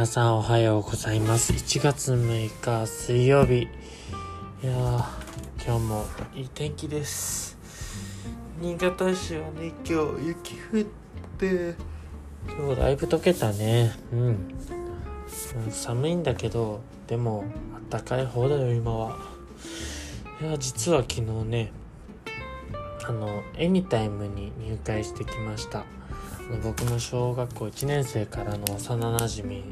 皆さんおはようございます。1月6日水曜日。いやー今日もいい天気です。新潟市はね今日雪降って今日だいぶ溶けたね。うん、うん、寒いんだけどでもあったかい方だよ今は。いや実は昨日ねあのエニタイムに入会してきました。僕の小学校1年生からの幼なじみ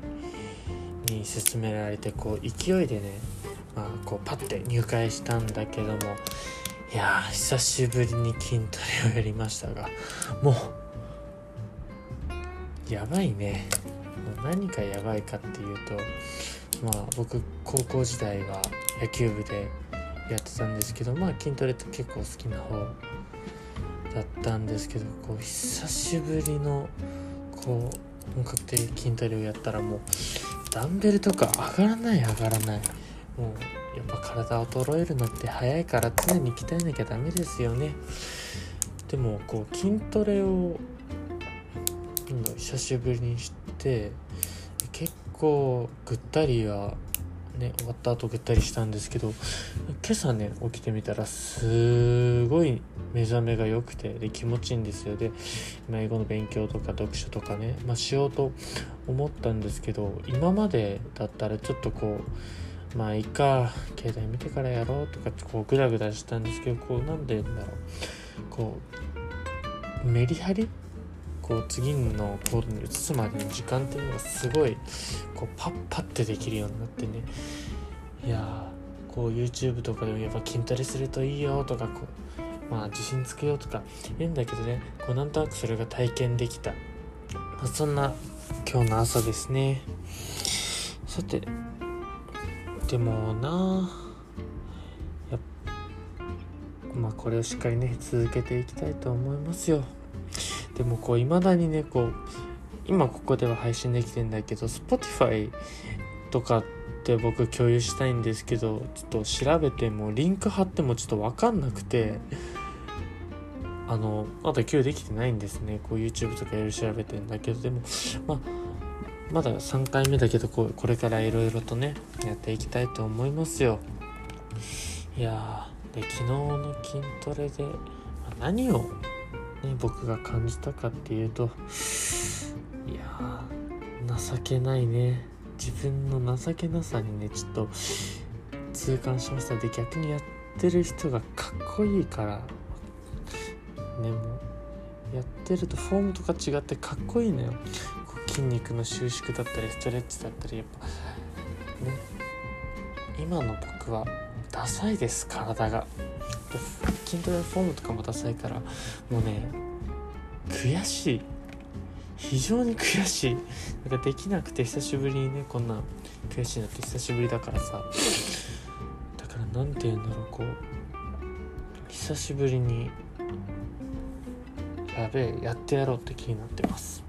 に勧められてこう勢いでね、まあ、こうパッて入会したんだけどもいやー久しぶりに筋トレをやりましたがもうやばいね。何がやばいかっていうとまあ僕高校時代は野球部でやってたんですけどまあ筋トレって結構好きな方だったんですけどこう久しぶりのこう本格的筋トレをやったらもうダンベルとか上がらない上がらない。もうやっぱ体衰えるのって早いから常に鍛えなきゃダメですよね。でもこう筋トレを久しぶりにして結構ぐったりはね終わった後ぐったりしたんですけど今朝ね起きてみたらすごい目覚めが良くてで気持ちいいんですよ。で英語の勉強とか読書とかね、まあ、しようと思ったんですけど今までだったらちょっとこうまあいいか携帯見てからやろうとかこうグダグダしたんですけどこうなんで言うんだろう。こうメリハリこう次のコードに移すまでの時間っていうのがすごいこうパッパッてできるようになってね。いやこう YouTube とかでもやっぱ筋トレするといいよとかこうまあ自信つけようとか言うんだけどね。こうなんとなくそれが体験できた、まあ、そんな今日の朝ですね。さてでもなやまあこれをしっかりね続けていきたいと思いますよ。でもこう未だにねこう今ここでは配信できてんだけど Spotify とかって僕共有したいんですけどちょっと調べてもリンク貼ってもちょっと分かんなくてあのまだ共有できてないんですね。こう YouTube とかいろいろ調べてんだけどでもまあまだ3回目だけどここれからいろいろとねやっていきたいと思いますよ。いやで昨日の筋トレで、ま、何をね、僕が感じたかっていうといや情けないね。自分の情けなさにねちょっと痛感しました。で逆にやってる人がかっこいいからねもやってるとフォームとか違ってかっこいいのよ。筋肉の収縮だったりストレッチだったりやっぱね。今の僕はダサいです体が。筋トレフォームとかもダサいからもうね悔しい。非常に悔しい。なんかできなくて久しぶりにねこんな悔しいなって久しぶりだからさ。だから何て言うんだろうこう久しぶりにやべえやってやろうって気になってます。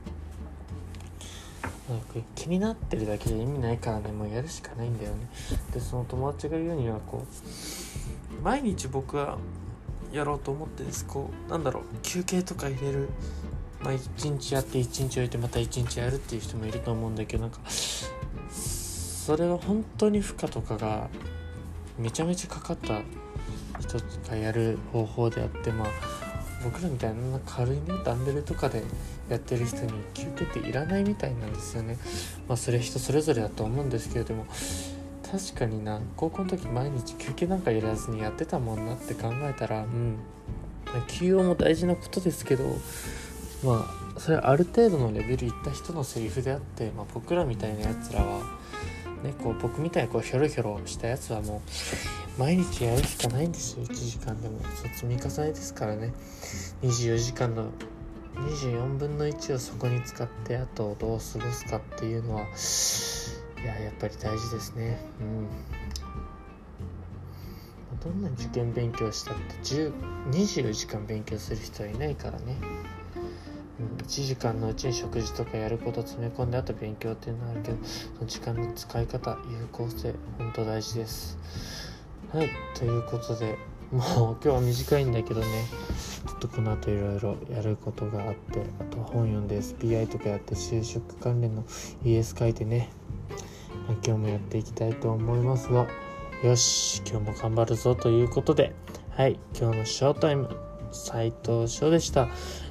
なんか気になってるだけで意味ないからね。もうやるしかないんだよね。でその友達が言うにはこう毎日僕はやろうと思ってです。こうなんだろう休憩とか入れる。まあ一日やって一日置いてまた一日やるっていう人もいると思うんだけどなんかそれは本当に負荷とかがめちゃめちゃかかった人がやる方法であってまあ僕らみたいな軽いねダンベルとかでやってる人に休憩っていらないみたいなんですよね。まあそれ人それぞれだと思うんですけれども確かにな高校の時毎日休憩なんかいらずにやってたもんなって考えたらうん。休養も大事なことですけどまあそれある程度のレベルいった人のセリフであって、まあ、僕らみたいなやつらはねこう僕みたいにこうひょろひょろしたやつはもう毎日やるしかないんですよ。1時間でも。そう積み重ねですからね。24時間の24分の1をそこに使ってあとどう過ごすかっていうのはいややっぱり大事ですね。うん。どんな受験勉強したって24時間勉強する人はいないからね、1時間のうちに食事とかやること詰め込んであと勉強っていうのはあるけどその時間の使い方有効性本当大事です。はいということでもう今日は短いんだけどね。ちょっとこの後いろいろやることがあってあと本読んで SPI とかやって就職関連の ES 書いてね。今日もやっていきたいと思いますがよし今日も頑張るぞということではい今日のショータイム。斉藤翔でした。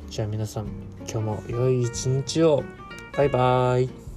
じゃあ皆さん今日も良い一日を。バイバーイ。